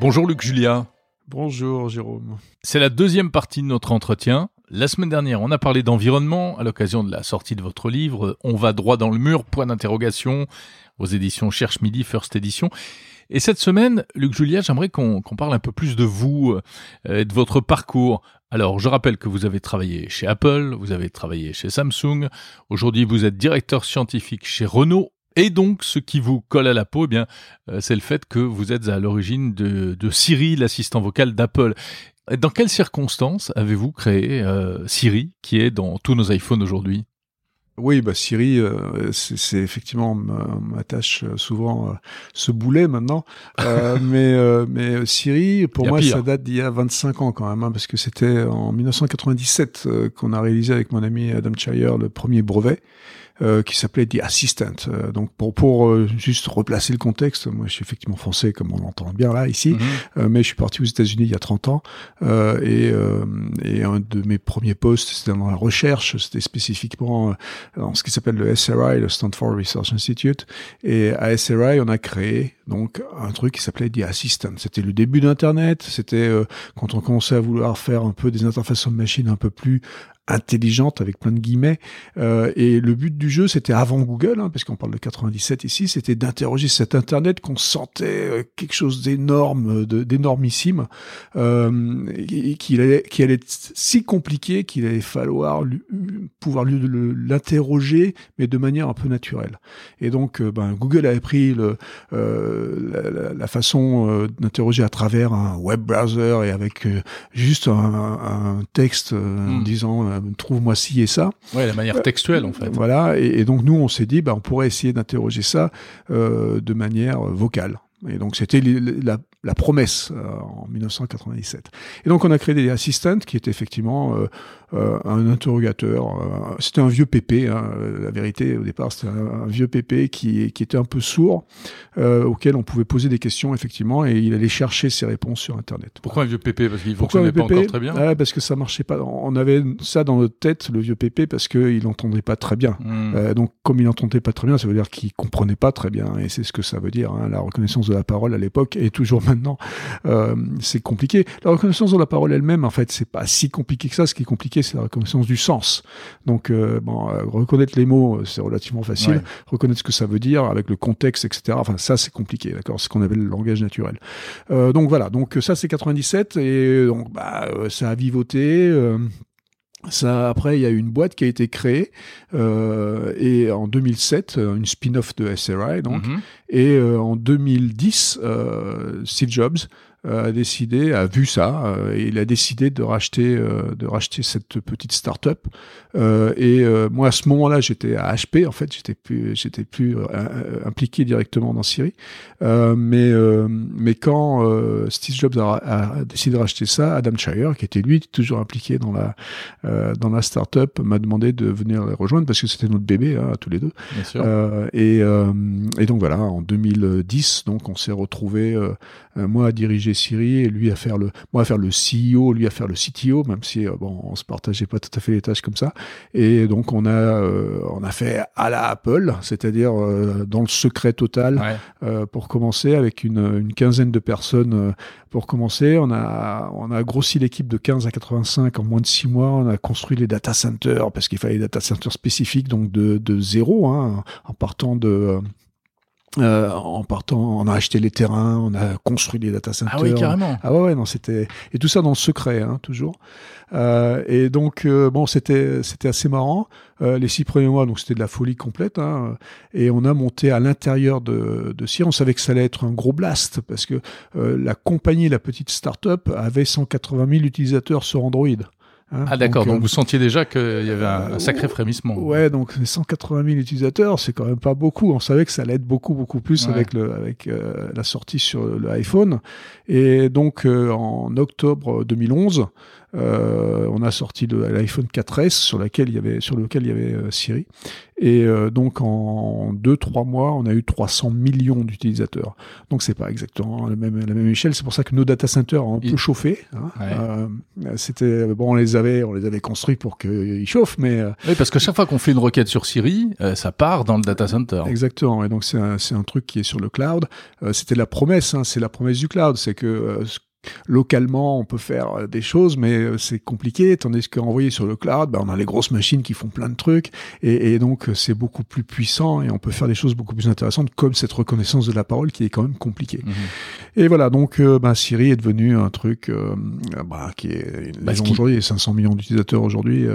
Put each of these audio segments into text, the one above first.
Bonjour Luc Julia. Bonjour Jérôme. C'est la deuxième partie de notre entretien. La semaine dernière, on a parlé d'environnement à l'occasion de la sortie de votre livre On va droit dans le mur, point d'interrogation, aux éditions Cherche Midi, First Edition. Et cette semaine, Luc Julia, j'aimerais qu'on parle un peu plus de vous euh, de votre parcours. Alors, je rappelle que vous avez travaillé chez Apple, vous avez travaillé chez Samsung. Aujourd'hui, vous êtes directeur scientifique chez Renault et donc, ce qui vous colle à la peau, eh bien, euh, c'est le fait que vous êtes à l'origine de, Siri, l'assistant vocal d'Apple. Dans quelles circonstances avez-vous créé euh, Siri, qui est dans tous nos iPhones aujourd'hui? Oui, bah Siri, euh, c'est effectivement ma, tâche souvent ce boulet maintenant. mais mais Siri, pour moi, ça date d'il y a 25 ans quand même, hein, parce que c'était en 1997 qu'on a réalisé avec mon ami Adam Chire le premier brevet. Euh, qui s'appelait The Assistant. Euh, donc pour, pour euh, juste replacer le contexte, moi je suis effectivement français comme on l'entend bien là ici, mhm. mais je suis parti aux États-Unis il y a 30 ans et, et un de mes premiers postes c'était dans la recherche, c'était spécifiquement ce qui s'appelle le SRI, le Stanford Research Institute, et à SRI on a créé donc un truc qui s'appelait The Assistant. C'était le début d'Internet, c'était quand on commençait à vouloir faire un peu des interfaces machine un peu plus intelligente avec plein de guillemets. Euh, et le but du jeu, c'était avant Google, hein, parce qu'on parle de 97 ici, c'était d'interroger cet Internet qu'on sentait euh, quelque chose d'énorme, d'énormissime, euh, et qui allait, qui allait être si compliqué qu'il allait falloir pouvoir l'interroger, mais de manière un peu naturelle. Et donc, euh, ben, Google avait pris le, euh, la, la, façon d'interroger à travers un web browser et avec juste un, un texte en hmm. disant trouve-moi ci et ça. Ouais, la manière textuelle en fait. Voilà, et, donc nous on s'est dit, bah, on pourrait essayer d'interroger ça euh, de manière vocale. Et donc c'était la, la, promesse euh, en 1997. Et donc on a créé des assistants qui étaient effectivement euh, euh, un interrogateur. C'était un vieux pépé, hein, la vérité au départ, c'était un, vieux pépé qui, qui était un peu sourd, auquel on pouvait poser des questions effectivement, et il allait chercher ses réponses sur Internet. Pourquoi un vieux pépé? Parce qu'il fonctionnait pas encore très bien. Ah, parce que ça marchait pas. On avait ça dans notre tête, le vieux pépé, parce qu'il n'entendait pas très bien. Hmm. donc comme il n'entendait pas très bien, ça veut dire qu'il comprenait pas très bien, et c'est ce que ça veut dire. Hein, la reconnaissance de la parole à l'époque et toujours maintenant, c'est compliqué. La reconnaissance de la parole elle-même, en fait, c'est pas si compliqué que ça. Ce qui est compliqué c'est la reconnaissance du sens. Donc, euh, bon, euh, reconnaître les mots, euh, c'est relativement facile. Reconnaître ce que ça veut dire avec le contexte, etc. Enfin, ça, c'est compliqué, d'accord? Ce qu'on appelle le langage naturel. donc voilà. Donc ça, c'est 97 et donc bah, ça a vivoté. Ça, après, il y a eu une boîte qui a été créée euh, et en 2007, une spin-off de SRI donc, mm-hmm. et en 2010, euh, Steve Jobs euh, a décidé, a vu ça, euh, et il a décidé de racheter, euh, de racheter cette petite start-up. et moi, à ce moment-là, j'étais à HP. En fait, j'étais plus, j'étais plus impliqué directement dans Siri. mais, mais quand Steve Jobs a, décidé de racheter ça, Adam Shire, qui était lui toujours impliqué dans la, dans la start-up, m'a demandé de venir les rejoindre parce que c'était notre bébé, hein, tous les deux. Bien sûr. et, et donc voilà, en 2010, donc on s'est retrouvé moi à diriger Siri et lui à faire le, moi à faire le CEO, lui à faire le CTO, même si euh, bon, on se partageait pas tout à fait les tâches comme ça. Et donc on a, euh, on a fait à la Apple, c'est-à-dire euh, dans le secret total pour commencer avec une, une quinzaine de personnes pour commencer. On a, on a grossi l'équipe de 15 à 85 en moins de 6 mois. On a construit les data centers parce qu'il fallait des data centers spécifiques, donc de, de zéro, hein, en partant de euh, en partant, on a acheté les terrains, on a construit des data centers. Ah oui, carrément. Ah ouais, ouais non, c'était et tout ça dans le secret, hein, toujours. Euh, et donc euh, bon, c'était c'était assez marrant. Euh, les six premiers mois, donc c'était de la folie complète. Hein, et on a monté à l'intérieur de, de Sierra. On savait que ça allait être un gros blast parce que euh, la compagnie, la petite start-up, avait 180 000 utilisateurs sur Android. Hein. ah d'accord, donc, euh, vous sentiez déjà qu'il y avait un, sacré frémissement. Ouais, donc 180 000 utilisateurs, c'est quand même pas beaucoup. On savait que ça allait être beaucoup beaucoup plus avec le avec euh, la sortie sur l'iPhone. Et donc euh, en octobre 2011, on a sorti l'iPhone 4S sur laquelle il y avait sur lequel il y avait Siri. Et euh, donc en 2-3 mois, on a eu 300 millions d'utilisateurs. Donc c'est pas exactement la même, la même échelle. C'est pour ça que nos data centers ont un peu chauffé. Hein. Euh, c'était bon, on les avait, on les avait construits pour qu'ils chauffent, mais euh, oui, parce que chaque fois qu'on fait une requête sur Siri, ça part dans le data center. Exactement. Et donc c'est un, un, truc qui est sur le cloud. c'était la promesse. Hein, c'est la promesse du cloud, c'est que localement, on peut faire euh, des choses, mais euh, c'est compliqué. Tandis qu'envoyé sur le cloud, ben, on a les grosses machines qui font plein de trucs, et, donc euh, c'est beaucoup plus puissant et on peut faire des choses beaucoup plus intéressantes, comme cette reconnaissance de la parole qui est quand même compliquée. Mhm. Et voilà, donc ben, Siri est devenu un truc bah, qui est bah, aujourd'hui. Il y a 500 millions d'utilisateurs aujourd'hui.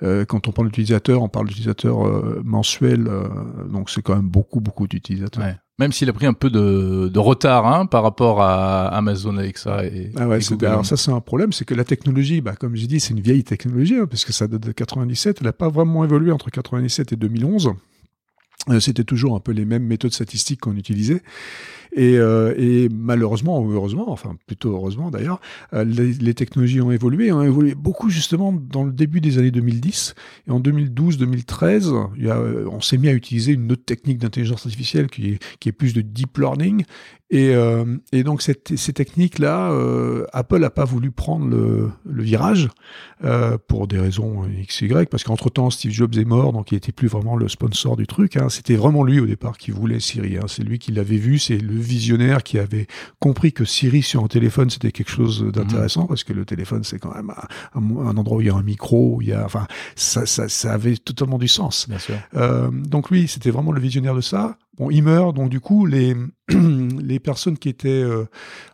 quand on parle d'utilisateurs, on parle d'utilisateurs mensuels, donc c'est quand même beaucoup, beaucoup d'utilisateurs. Même s'il a pris un peu de, de retard hein, par rapport à Amazon Alexa et, ah ouais, Alors ça, c'est un problème, c'est que la technologie, bah, comme j'ai dit, c'est une vieille technologie, hein, parce que ça date de 97, elle n'a pas vraiment évolué entre 97 et 2011. Euh, c'était toujours un peu les mêmes méthodes statistiques qu'on utilisait. Et, euh, et, malheureusement ou heureusement, enfin plutôt heureusement d'ailleurs, euh, les, technologies ont évolué, ont évolué beaucoup justement dans le début des années 2010. Et en 2012-2013, on s'est mis à utiliser une autre technique d'intelligence artificielle qui est, plus de deep learning et, euh, donc ces techniques-là, euh, Apple n'a pas voulu prendre le, virage euh, pour des raisons x, y, parce qu'entre-temps Steve Jobs est mort, donc il était plus vraiment le sponsor du truc. Hein. C'était vraiment lui au départ qui voulait Siri. Hein. C'est lui qui l'avait vu, c'est le visionnaire qui avait compris que Siri sur un téléphone c'était quelque chose d'intéressant, mmh. parce que le téléphone c'est quand même un, un, endroit où il y a un micro, où il y a, enfin, ça, ça, ça avait totalement du sens. Bien sûr. Euh, donc lui, c'était vraiment le visionnaire de ça. Bon, il meurt, donc du coup, les, les personnes qui étaient euh,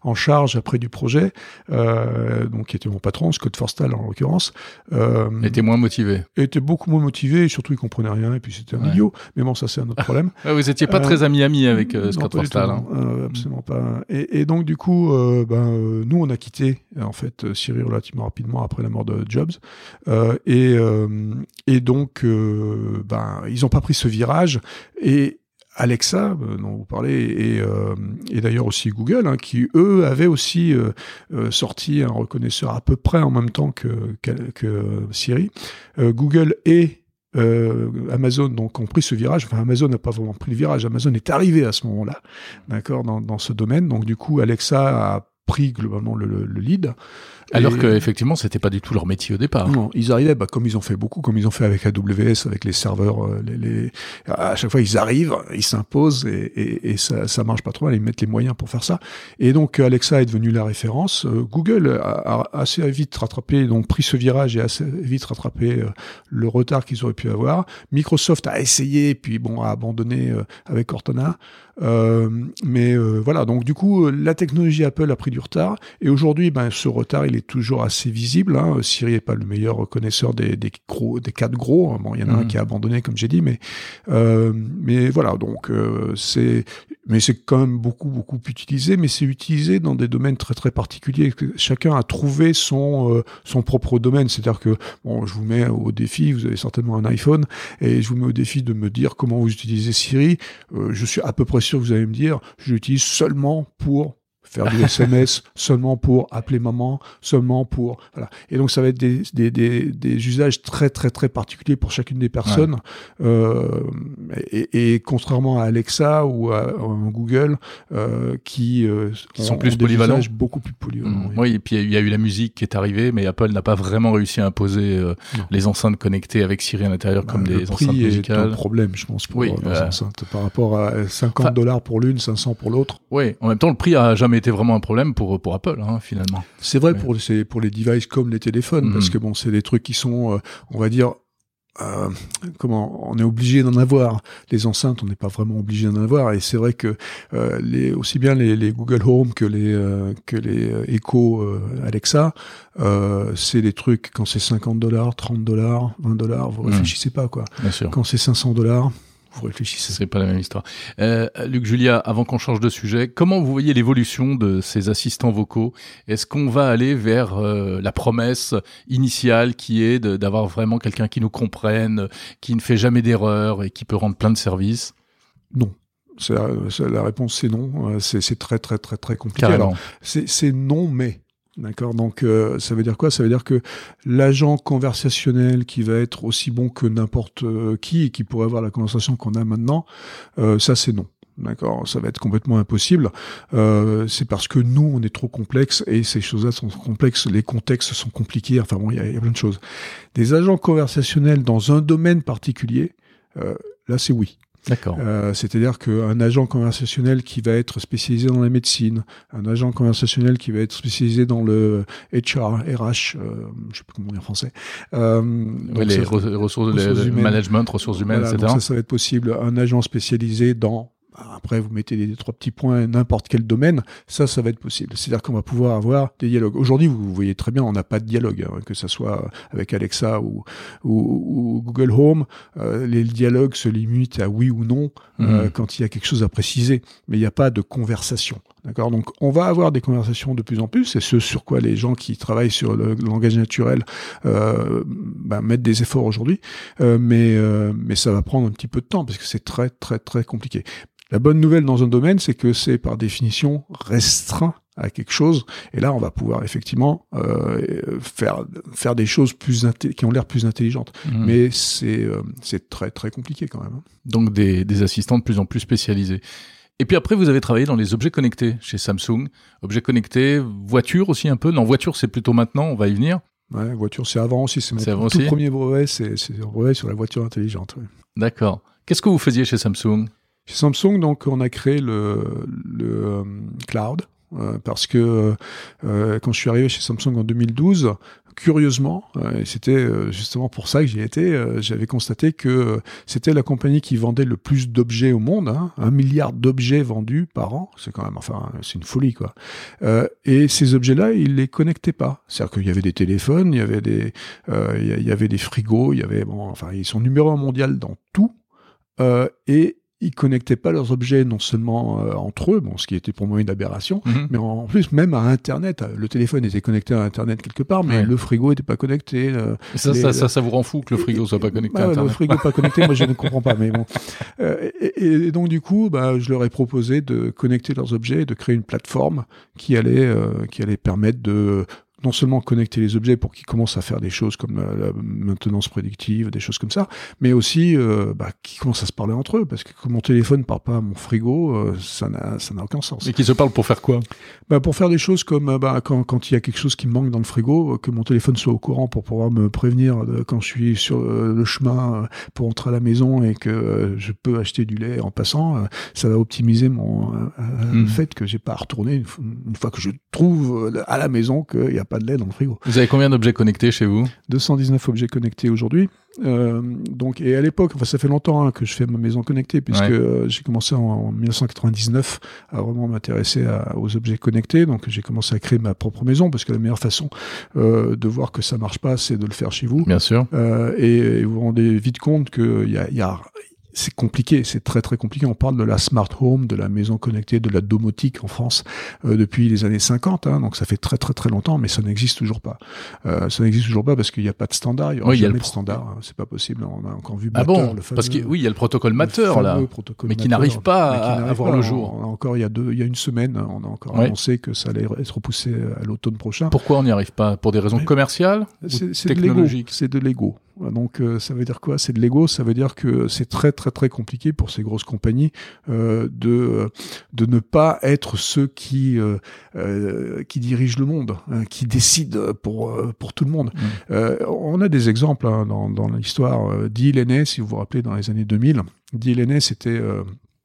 en charge après du projet, euh, donc qui était mon patron, Scott Forstal en l'occurrence, euh, étaient moins motivés. Étaient beaucoup moins motivés, et surtout ils comprenaient rien, et puis c'était un idiot. Mais bon, ça c'est un autre problème. vous étiez pas très ami-ami avec Scott Forstal. Hein. absolument pas. Et, et, donc du coup, ben, nous on a quitté en fait Siri relativement rapidement après la mort de Jobs, et, et donc ben ils ont pas pris ce virage et Alexa, euh, dont vous parlez, et, euh, d'ailleurs aussi Google, hein, qui eux avaient aussi euh, sorti un reconnaisseur à peu près en même temps que, Siri. Google et Amazon donc ont pris ce virage. Enfin, Amazon n'a pas vraiment pris le virage. Amazon est arrivé à ce moment-là, d'accord, dans ce domaine. Donc du coup, Alexa a pris globalement le, le, lead. Alors que effectivement, c'était pas du tout leur métier au départ. Non, ils arrivaient, bah, comme ils ont fait beaucoup, comme ils ont fait avec AWS, avec les serveurs. Euh, les, les... À chaque fois, ils arrivent, ils s'imposent et, et, et, ça, ça marche pas trop mal. Ils mettent les moyens pour faire ça. Et donc Alexa est devenu la référence. Euh, Google a, assez vite rattrapé, donc pris ce virage et assez vite rattrapé euh, le retard qu'ils auraient pu avoir. Microsoft a essayé, puis bon, a abandonné avec Cortana. Euh, mais voilà, donc du coup, la technologie Apple a pris du retard. Et aujourd'hui, ben, ce retard, il est toujours assez visible. Hein. Siri n'est pas le meilleur connaisseur des, des, gros, des quatre gros. Bon, il y en a un mmh. qui a abandonné, comme j'ai dit, mais, euh, mais voilà, donc euh, c'est mais c'est quand même beaucoup beaucoup utilisé, mais c'est utilisé dans des domaines très très particuliers. Chacun a trouvé son euh, son propre domaine. C'est-à-dire que bon, je vous mets au défi, vous avez certainement un iPhone, et je vous mets au défi de me dire comment vous utilisez Siri. Je suis à peu près sûr que vous allez me dire, je l'utilise seulement pour faire du SMS seulement pour appeler maman, seulement pour voilà. Et donc ça va être des, des, des, des usages très très très particuliers pour chacune des personnes. Euh, et, et, contrairement à Alexa ou à, Google, euh, qui, euh, sont plus polyvalents, beaucoup plus polyvalents. Mmh. Oui. et puis il y a eu la musique qui est arrivée, mais Apple n'a pas vraiment réussi à imposer les enceintes connectées avec Siri à l'intérieur comme bah, des enceintes musicales. C'est un problème, je pense, pour oui, les enceintes par rapport à 50 dollars pour l'une, 500 pour l'autre. Oui, en même temps, le prix a jamais été vraiment un problème pour pour Apple hein, finalement. C'est vrai pour les pour les devices comme les téléphones parce mm. que bon c'est des trucs qui sont euh, on va dire euh, comment on est obligé d'en avoir les enceintes on n'est pas vraiment obligé d'en avoir et c'est vrai que euh, les aussi bien les, les, Google Home que les que les Echo Alexa c'est des trucs quand c'est 50 dollars 30 dollars 20 dollars vous mm. réfléchissez pas quoi quand c'est 500 dollars vous réfléchissez. C'est pas la même histoire. Euh, Luc Julia, avant qu'on change de sujet, comment vous voyez l'évolution de ces assistants vocaux? Est-ce qu'on va aller vers euh, la promesse initiale qui est d'avoir vraiment quelqu'un qui nous comprenne, qui ne fait jamais d'erreur et qui peut rendre plein de services? Non. La, la, réponse c'est non. Euh, c'est très très très très compliqué. C'est non, mais D'accord. Donc euh, ça veut dire quoi? Ça veut dire que l'agent conversationnel qui va être aussi bon que n'importe euh, qui et qui pourrait avoir la conversation qu'on a maintenant, euh, ça c'est non. D'accord, ça va être complètement impossible. Euh, c'est parce que nous, on est trop complexe et ces choses-là sont complexes, les contextes sont compliqués. Enfin bon, il y y a, plein de choses. Des agents conversationnels dans un domaine particulier, euh, là, c'est oui. D'accord. Euh, C'est-à-dire qu'un agent conversationnel qui va être spécialisé dans la médecine, un agent conversationnel qui va être spécialisé dans le HR, RH, euh, je sais pas comment dire en français. Euh, oui, les, ressources, ressources, humaines. management, ressources humaines, voilà, etc. ça, ça va être possible. Un agent spécialisé dans après, vous mettez des, trois petits points, n'importe quel domaine, ça, ça va être possible. C'est-à-dire qu'on va pouvoir avoir des dialogues. Aujourd'hui, vous voyez très bien, on n'a pas de dialogue, hein, que ce soit avec Alexa ou, ou, ou Google Home. Euh, les dialogues se limitent à oui ou non euh, mmh. quand il y a quelque chose à préciser, mais il n'y a pas de conversation. D'accord? Donc, on va avoir des conversations de plus en plus. C'est ce sur quoi les gens qui travaillent sur le, langage naturel euh, bah, mettent des efforts aujourd'hui. Euh, mais, euh, mais ça va prendre un petit peu de temps parce que c'est très, très, très compliqué. La bonne nouvelle dans un domaine, c'est que c'est par définition restreint à quelque chose. Et là, on va pouvoir effectivement euh, faire faire des choses plus qui ont l'air plus intelligentes. Mmh. Mais c'est euh, c'est très très compliqué quand même. Donc des, des assistants de plus en plus spécialisés. Et puis après, vous avez travaillé dans les objets connectés chez Samsung. Objets connectés, voiture aussi un peu. Non, voiture, c'est plutôt maintenant, on va y venir. Ouais, voiture, c'est avant aussi. C'est mon tout premier brevet, c'est un brevet sur la voiture intelligente. D'accord. Qu'est-ce que vous faisiez chez Samsung? Chez Samsung, donc, on a créé le, le euh, cloud euh, parce que euh, quand je suis arrivé chez Samsung en 2012, curieusement, et c'était justement pour ça que j'y étais, j'avais constaté que c'était la compagnie qui vendait le plus d'objets au monde, hein, un milliard d'objets vendus par an, c'est quand même, enfin, c'est une folie quoi. et ces objets-là, ils les connectaient pas, c'est-à-dire qu'il y avait des téléphones, il y avait des, il y avait des frigos, il y avait, bon, enfin, ils sont numéro un mondial dans tout, et ils connectaient pas leurs objets non seulement euh, entre eux, bon, ce qui était pour moi une aberration, mm -hmm. mais en plus même à Internet. Le téléphone était connecté à Internet quelque part, mais ouais. le frigo était pas connecté. Euh, ça, les, ça, ça, ça, vous rend fou que le frigo soit pas connecté bah, à Internet. Le frigo pas connecté, moi je ne comprends pas. Mais bon. Euh, et, et, donc du coup, bah, je leur ai proposé de connecter leurs objets, et de créer une plateforme qui allait, euh, qui allait permettre de non seulement connecter les objets pour qu'ils commencent à faire des choses comme la, la, maintenance prédictive, des choses comme ça, mais aussi euh, bah, qu'ils commencent à se parler entre eux, parce que comme mon téléphone parle pas à mon frigo, euh, ça n'a ça n'a aucun sens. Et qu'ils se parlent pour faire quoi? Bah, Pour faire des choses comme euh, bah, quand, quand il y a quelque chose qui me manque dans le frigo, que mon téléphone soit au courant pour pouvoir me prévenir de, quand je suis sur euh, le chemin pour entrer à la maison et que euh, je peux acheter du lait en passant, ça va optimiser mon mmh. fait que j'ai pas à retourner une, une, fois que je trouve à la maison qu'il y a pas de lait dans le frigo. Vous avez combien d'objets connectés chez vous? 219 objets connectés aujourd'hui. Euh, donc, et à l'époque, enfin, ça fait longtemps hein, que je fais ma maison connectée, puisque ouais. euh, j'ai commencé en, en, 1999 à vraiment m'intéresser aux objets connectés. Donc, j'ai commencé à créer ma propre maison, parce que la meilleure façon euh, de voir que ça marche pas, c'est de le faire chez vous. Bien sûr. Et, et, vous vous rendez vite compte qu'il y a, y a c'est compliqué, c'est très très compliqué. On parle de la smart home, de la maison connectée, de la domotique en France euh, depuis les années 50, hein, donc ça fait très très très longtemps, mais ça n'existe toujours pas. Euh, ça n'existe toujours pas parce qu'il n'y a pas de standard, il n'y a oui, jamais de standard, hein, c'est pas possible. On a encore vu ah bon, le fameux, parce que oui, il y a le protocole Matter là, mais qui n'arrive pas à, à voir le jour. On, encore il y a deux, il y a une semaine, on a encore ouais. annoncé que ça allait être repoussé à l'automne prochain. Pourquoi on n'y arrive pas? Pour des raisons mais commerciales C'est technologiques? C'est de l'ego. Donc euh, ça veut dire quoi? C'est de l'ego, ça veut dire que c'est très très très compliqué pour ces grosses compagnies euh, de de ne pas être ceux qui euh, euh qui dirigent le monde, hein, qui décident pour euh, pour tout le monde. Mmh. on a des exemples hein, dans dans l'histoire. Dill si vous vous rappelez, dans les années 2000, Dill c'était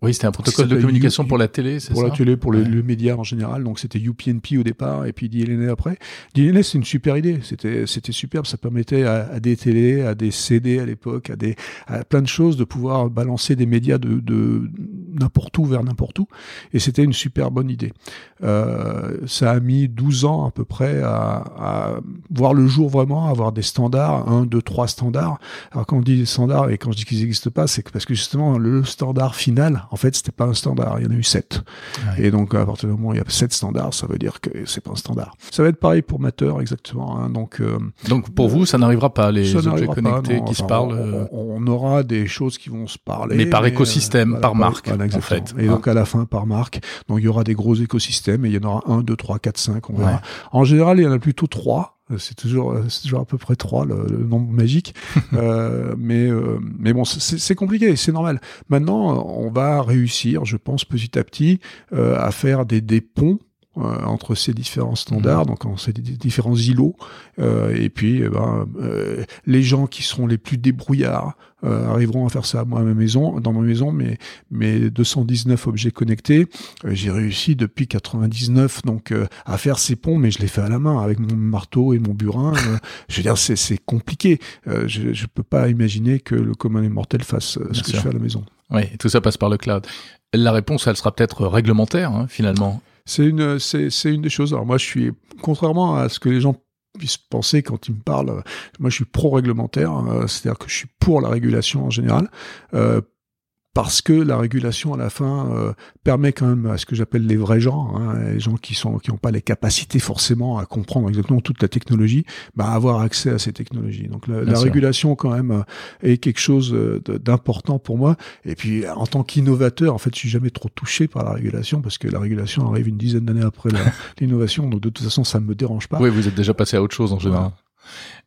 oui, c'était un protocole de communication pour la télé, c'est ça Pour la télé, pour ouais. les, le média en général. Donc c'était UPnP au départ et puis DLNA après. DLNA, c'est une super idée. C'était c'était superbe. Ça permettait à, à, des télés, à des CD à l'époque, à des à plein de choses de pouvoir balancer des médias de, de n'importe où vers n'importe où. Et c'était une super bonne idée. Euh, ça a mis 12 ans à peu près à, à voir le jour vraiment, à avoir des standards, un, deux, trois standards. Alors quand on dit standards et quand je dis qu'ils n'existent pas, c'est parce que justement le standard final en fait, c'était pas un standard. Il y en a eu sept. Ouais. Et donc, à partir du moment où il y a sept standards, ça veut dire que c'est pas un standard. Ça va être pareil pour Matter, exactement. Hein. Donc, euh, donc pour euh, vous, ça n'arrivera pas les objets connectés pas, non, qui enfin, se parlent. On, on, aura des choses qui vont se parler. Mais par écosystème, euh, par marque. Voilà, exactement. fait. Et donc à la fin par marque. Donc il y aura des gros écosystèmes et il y en aura un, deux, trois, quatre, cinq. On verra. En général, il y en a plutôt trois. Euh, c'est toujours, euh, toujours à peu près trois le, nombre magique. euh, mais, euh, mais bon, c'est compliqué, c'est normal. Maintenant, on va réussir, je pense, petit à petit, euh, à faire des, des ponts euh, entre ces différents standards, mmh. donc en ces différents îlots. Euh, et puis, eh ben, euh, les gens qui seront les plus débrouillards arriveront à faire ça moi à ma maison, dans ma maison. Mais mes 219 objets connectés, j'ai réussi depuis 99 donc à faire ces ponts, mais je les fais à la main avec mon marteau et mon burin. je veux dire, c'est compliqué. je, je peux pas imaginer que le commun des mortels fasse ce que je fais à la maison. Oui, tout ça passe par le cloud. La réponse, elle sera peut-être réglementaire, hein, finalement c'est une, c'est, une des choses. Alors moi, je suis, contrairement à ce que les gens puissent penser quand ils me parlent, moi, je suis pro-réglementaire, euh, c'est-à-dire que je suis pour la régulation en général. Euh, parce que la régulation à la fin euh, permet quand même à ce que j'appelle les vrais gens, hein, les gens qui sont qui n'ont pas les capacités forcément à comprendre exactement toute la technologie, bah avoir accès à ces technologies. Donc la, régulation quand même euh, est quelque chose euh, d'important pour moi. Et puis en tant qu'innovateur, en fait, je suis jamais trop touché par la régulation parce que la régulation arrive une dizaine d'années après l'innovation. donc de toute façon, ça me dérange pas. Oui, vous êtes déjà passé à autre chose en général.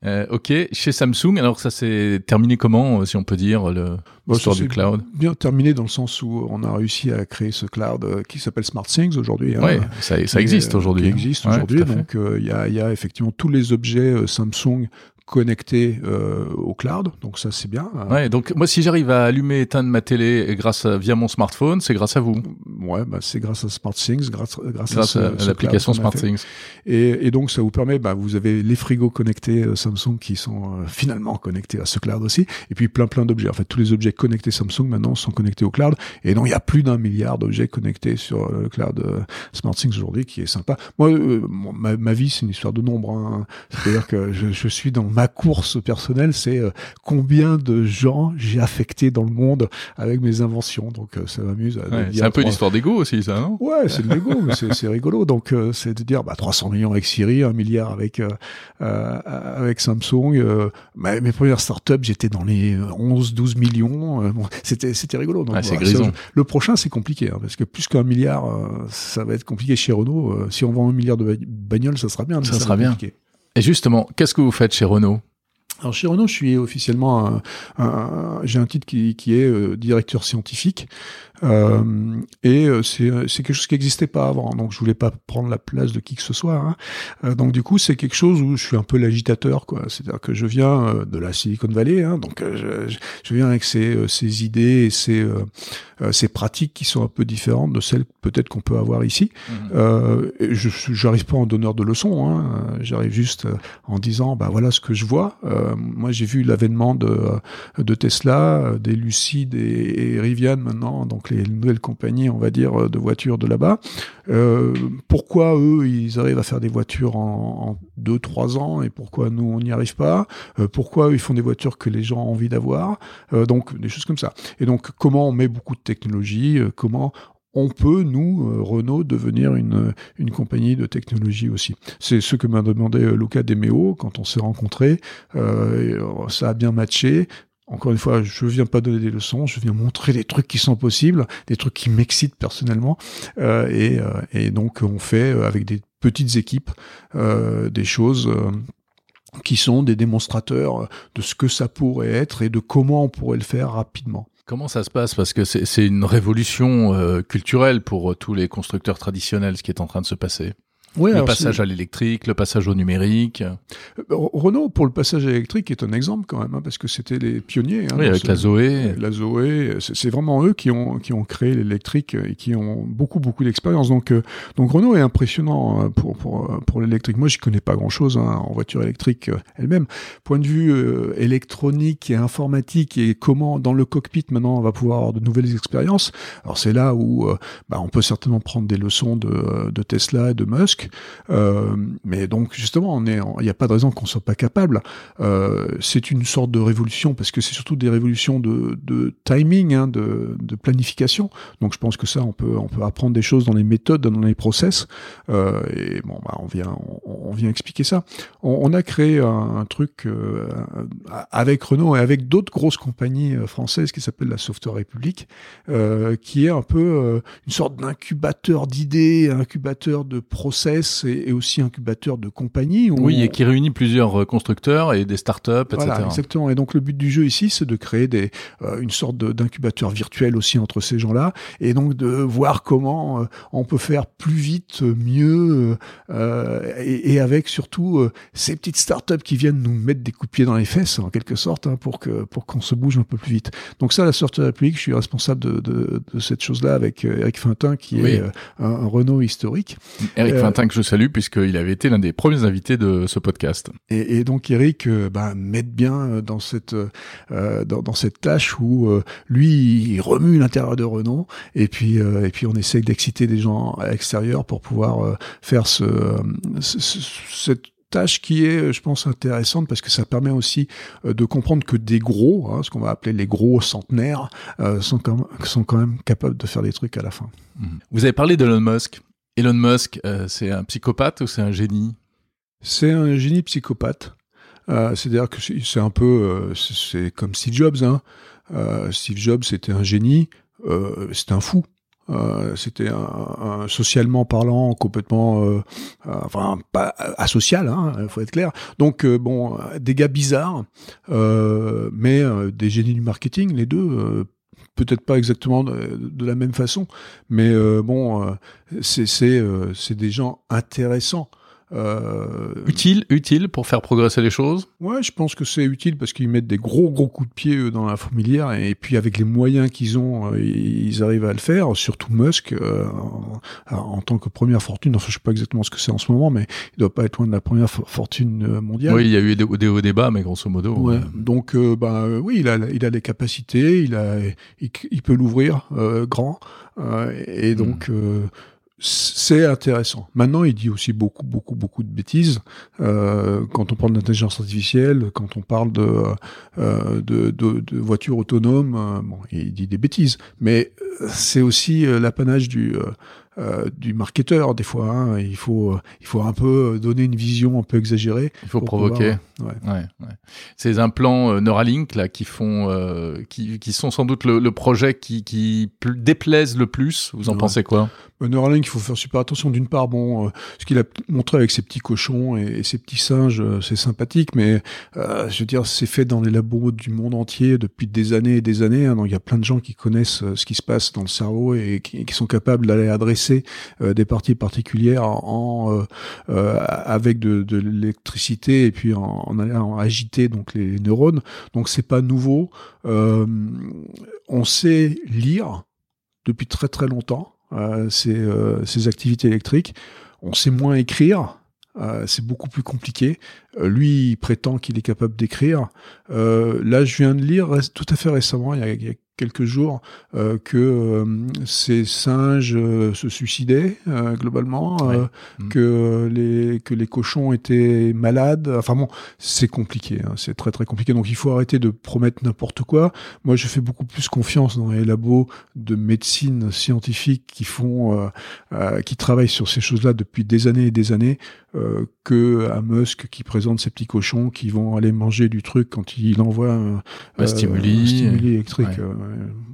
Euh, ok, chez Samsung, alors ça s'est terminé comment, euh, si on peut dire, le l'histoire du cloud? Bien terminé dans le sens où on a réussi à créer ce cloud euh, qui s'appelle SmartThings aujourd'hui. Hein, oui, ça, ça existe aujourd'hui. Qui existe aujourd'hui, donc il y, a, y, a, effectivement tous les objets Samsung connecté euh, au cloud, donc ça c'est bien. Ouais, donc moi si j'arrive à allumer et éteindre ma télé grâce à, via mon smartphone, c'est grâce à vous. Ouais, bah c'est grâce à SmartThings, grâce, grâce, grâce à, l'application SmartThings. Et, et donc ça vous permet, bah vous avez les frigos connectés euh, Samsung qui sont euh, finalement connectés à ce cloud aussi, et puis plein plein d'objets. En fait, tous les objets connectés Samsung maintenant sont connectés au cloud, et donc il y a plus d'un milliard d'objets connectés sur le cloud SmartThings aujourd'hui, qui est sympa. Moi, ma, ma, vie c'est une histoire de nombre. Hein. C'est-à-dire que je, je suis dans ma course personnelle, c'est euh, combien de gens j'ai affecté dans le monde avec mes inventions. Donc euh, ça m'amuse. c'est un peu une histoire d'ego aussi, ça, non? Ouais, c'est de l'ego, mais c'est rigolo. Donc euh, c'est de dire bah, 300 millions avec Siri, 1 milliard avec avec Samsung. mes premières startups, j'étais dans les 11, 12 millions. Bon, c'était c'était rigolo. Donc, c'est grisant. Le prochain, c'est compliqué, hein, parce que plus qu'un milliard, ça va être compliqué chez Renault. si on vend un milliard de bagnoles, ça sera bien. Ça, sera bien. Et justement, qu'est-ce que vous faites chez Renault? Alors chez Renault, je suis officiellement j'ai un titre qui, qui est euh, directeur scientifique. Euh, et euh, c'est c'est quelque chose qui n'existait pas avant, donc je voulais pas prendre la place de qui que ce soit. Hein. Euh, donc du coup, c'est quelque chose où je suis un peu l'agitateur, quoi. C'est-à-dire que je viens de la Silicon Valley, hein, donc je, je, viens avec ces, ces idées et ces, ces pratiques qui sont un peu différentes de celles peut-être qu'on peut avoir ici. Mmh. je j'arrive pas en donneur de leçons, hein. j'arrive juste en disant, bah voilà ce que je vois. moi, j'ai vu l'avènement de, de Tesla, des Lucid et, et Rivian maintenant, donc les nouvelles compagnies, on va dire, de voitures de là-bas. Euh, pourquoi eux, ils arrivent à faire des voitures en, deux, trois ans et pourquoi nous, on n'y arrive pas? Euh, Pourquoi eux, ils font des voitures que les gens ont envie d'avoir? Euh, Donc, des choses comme ça. Et donc, comment on met beaucoup de technologie Comment on peut, nous, Renault, devenir une, une compagnie de technologie aussi? C'est ce que m'a demandé Luca Demeo quand on s'est rencontrés. ça a bien matché. Encore une fois, je viens pas donner des leçons, je viens montrer des trucs qui sont possibles, des trucs qui m'excitent personnellement, euh, et, euh, et, donc on fait euh, avec des petites équipes euh, des choses euh, qui sont des démonstrateurs de ce que ça pourrait être et de comment on pourrait le faire rapidement. Comment ça se passe? Parce que c'est une révolution culturelle pour tous les constructeurs traditionnels, ce qui est en train de se passer. Ouais, le passage à l'électrique, le passage au numérique. Euh, Renault, pour le passage à l'électrique, est un exemple quand même, hein, parce que c'était les pionniers. Hein, oui, avec la Zoé. La Zoé, c'est vraiment eux qui ont qui ont créé l'électrique et qui ont beaucoup beaucoup d'expérience. Donc euh, donc Renault est impressionnant hein, pour pour pour l'électrique. Moi, je connais pas grand chose hein, en voiture électrique euh, elle-même. Point de vue électronique et informatique et comment dans le cockpit maintenant on va pouvoir avoir de nouvelles expériences. Alors c'est là où bah, on peut certainement prendre des leçons de de Tesla et de Musk Euh, mais donc justement, il n'y a pas de raison qu'on soit pas capable. Euh, c'est une sorte de révolution parce que c'est surtout des révolutions de, timing, hein, de, planification. Donc je pense que ça, on peut, apprendre des choses dans les méthodes, dans les process. Euh, et bon, bah, on vient, expliquer ça. On, a créé un, un truc avec Renault et avec d'autres grosses compagnies françaises qui s'appelle la Software République, qui est un peu une sorte d'incubateur d'idées, incubateur de process et, et, aussi incubateur de compagnies. Oui, et qui réunit plusieurs constructeurs et des startups, etc. Voilà, exactement. Et donc le but du jeu ici, c'est de créer des, une sorte d'incubateur virtuel aussi entre ces gens-là, et donc de voir comment on peut faire plus vite, mieux, et, et, avec surtout ces petites startups qui viennent nous mettre des coups de pied dans les fesses, en quelque sorte, hein, pour que pour qu'on se bouge un peu plus vite. Donc ça, la la République, je suis responsable de, de, de cette chose-là avec euh, Eric Fintin, qui est euh, un, un, Renault historique. Eric euh, Que je salue, puisqu'il avait été l'un des premiers invités de ce podcast. Et, et donc Eric euh, bah, m'aide bien dans cette dans, dans, cette tâche où lui il remue l'intérieur de Renault et puis et puis on essaye d'exciter des gens à l'extérieur pour pouvoir faire ce, ce, cette tâche qui est, je pense, intéressante parce que ça permet aussi euh, de comprendre que des gros, hein, ce qu'on va appeler les gros centenaires, euh, sont, quand même, sont quand même capables de faire des trucs à la fin. Vous avez parlé d'Elon Musk. Elon Musk, euh, c'est un psychopathe ou c'est un génie? C'est un génie psychopathe. C'est-à-dire que c'est un peu, c'est comme Steve Jobs. Hein. Steve Jobs, c'était un génie, c'était un fou. Euh, c'était socialement parlant complètement, euh, euh, enfin pas asocial, hein, faut être clair. Donc bon, des gars bizarres, mais des génies du marketing, les deux peut-être pas exactement de, la même façon, mais bon, c'est c'est des gens intéressants. Euh, utile, utile pour faire progresser les choses. Ouais, je pense que c'est utile parce qu'ils mettent des gros gros coups de pied dans la fourmilière et puis avec les moyens qu'ils ont, euh, ils arrivent à le faire. Surtout Musk euh, en, tant que première fortune. Enfin, je sais pas exactement ce que c'est en ce moment, mais il doit pas être loin de la première fortune mondiale. Oui, il y a eu des, des hauts débats, mais grosso modo. Ouais. Donc, bah oui, il a il a des capacités, il a il, peut l'ouvrir grand et donc. Hmm c'est intéressant. Maintenant, il dit aussi beaucoup, beaucoup, beaucoup de bêtises. Euh, quand on parle d'intelligence artificielle, quand on parle de, euh, de, de, de voitures autonomes, euh, bon, il dit des bêtises. Mais euh, c'est aussi euh, l'apanage du, euh, du marketeur des fois. Hein. Il faut il faut un peu donner une vision un peu exagérée. Il faut provoquer. ouais. Ouais, ouais. Ces implants Neuralink là qui font euh, qui, qui sont sans doute le, le projet qui qui déplaise le plus. Vous en pensez quoi? Neuralink, il faut faire super attention. D'une part, bon, euh, ce qu'il a montré avec ses petits cochons et, ses petits singes, c'est sympathique, mais je veux dire, c'est fait dans les labos du monde entier depuis des années et des années. Hein. donc il y a plein de gens qui connaissent ce qui se passe dans le cerveau et qui, sont capables d'aller adresser euh, des parties particulières en, euh, euh, avec de, l'électricité et puis en, agiter donc les neurones. Donc c'est pas nouveau. on sait lire depuis très très longtemps ces, ces activités électriques. On sait moins écrire. Euh, c'est beaucoup plus compliqué. Euh, lui, il prétend qu'il est capable d'écrire. Euh, là, je viens de lire tout à fait récemment, il y a quelques jours euh, que euh, ces singes euh, se suicidaient globalement, mm. que les que les cochons étaient malades. Enfin bon, c'est compliqué, hein, c'est très très compliqué. Donc il faut arrêter de promettre n'importe quoi. Moi, je fais beaucoup plus confiance dans les labos de médecine scientifique qui font, qui travaillent sur ces choses-là depuis des années et des années, que à Musk qui présente ces petits cochons qui vont aller manger du truc quand il envoie un, un stimuli, stimuli électrique.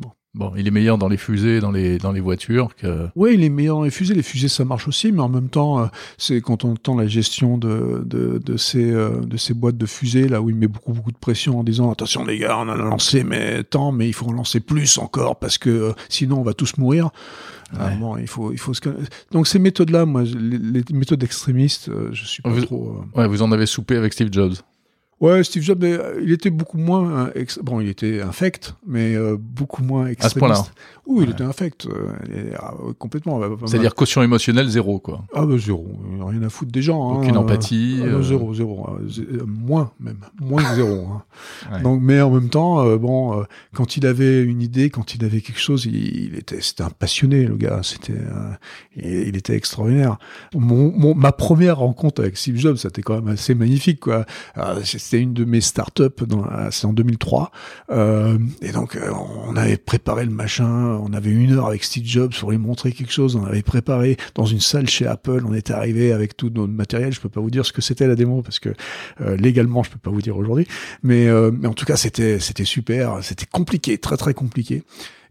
Bon. Bon, il est meilleur dans les fusées, dans les dans les voitures que. Oui, il est meilleur dans les fusées. Les fusées, ça marche aussi, mais en même temps, euh, c'est quand on entend la gestion de de, de ces euh, de ces boîtes de fusées là où il met beaucoup beaucoup de pression en disant attention les gars, on en a lancé mais tant, mais il faut en lancer plus encore parce que euh, sinon on va tous mourir. bon, il faut il faut donc ces méthodes là, moi, les, méthodes extrémistes, je suis pas trop. Ouais, vous en avez soupé avec Steve Jobs. Ouais, Steve Jobs, euh, il était beaucoup moins, bon, il était infect, mais euh, beaucoup moins extrémiste. À ce Oui, il était infect, euh, ah, complètement. C'est-à-dire caution émotionnelle zéro, quoi. Ah bah zéro, rien à foutre des gens. Hein. Aucune empathie. Ah, zéro, zéro, moins même, moins que zéro. Hein. Donc, mais en même temps, bon, quand il avait une idée, quand il avait quelque chose, il, était, c'était un passionné, le gars. C'était, il, était extraordinaire. Mon, ma première rencontre avec Steve Jobs, c'était quand même assez magnifique, quoi c'était une de mes startups, c'est en 2003. Euh, et donc, euh, on avait préparé le machin, on avait une heure avec Steve Jobs pour lui montrer quelque chose. On avait préparé dans une salle chez Apple. On était arrivé avec tout notre matériel. Je peux pas vous dire ce que c'était la démo parce que euh, légalement, je peux pas vous dire aujourd'hui. Mais, euh, mais en tout cas, c'était c'était super. C'était compliqué, très très compliqué.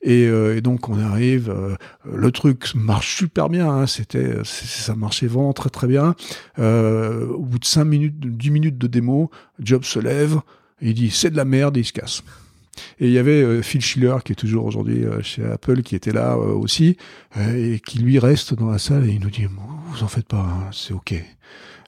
Et, euh, et, donc on arrive, euh, le truc marche super bien, hein, c'était, ça marchait vraiment très très bien. Euh, au bout de 5 minutes, 10 minutes de démo, Job se lève, il dit c'est de la merde et il se casse. Et il y avait Phil Schiller, qui est toujours aujourd'hui chez Apple, qui était là aussi, et qui lui reste dans la salle et il nous dit, vous en faites pas, hein, c'est ok.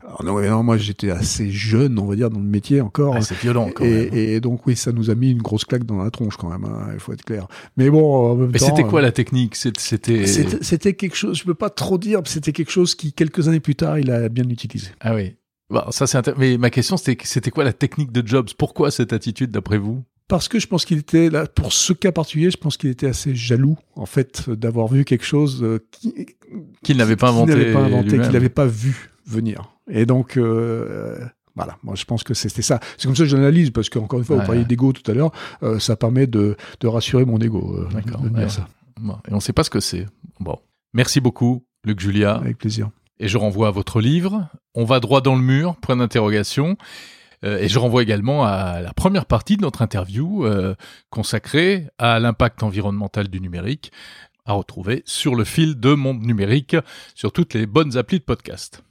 Alors non, moi j'étais assez jeune, on va dire, dans le métier encore. c'est violent quand et, même. Et donc oui, ça nous a mis une grosse claque dans la tronche quand même. Hein, il faut être clair. Mais bon, en même Mais c'était quoi la technique? C'était c'était quelque chose. Je peux pas trop dire. C'était quelque chose qui quelques années plus tard, il a bien utilisé. Ah oui. Bon, ça c'est. Mais ma question c'était c'était quoi la technique de Jobs? Pourquoi cette attitude d'après vous? Parce que je pense qu'il était là pour ce cas particulier, je pense qu'il était assez jaloux en fait d'avoir vu quelque chose euh, qu'il n'avait pas inventé, qu'il n'avait pas vu venir. Et donc, euh, voilà, moi je pense que c'était ça. C'est comme ça que j'analyse, parce qu'encore une fois, vous parliez d'ego tout à l'heure, euh, ça permet de, de rassurer mon ego. Euh, de ça. et on ne sait pas ce que c'est. Bon. Merci beaucoup, Luc Julia. Avec plaisir. Et je renvoie à votre livre. On va droit dans le mur, point d'interrogation. Euh, et je renvoie également à la première partie de notre interview consacrée à l'impact environnemental du numérique, à retrouver sur le fil de Monde Numérique, sur toutes les bonnes applis de podcast.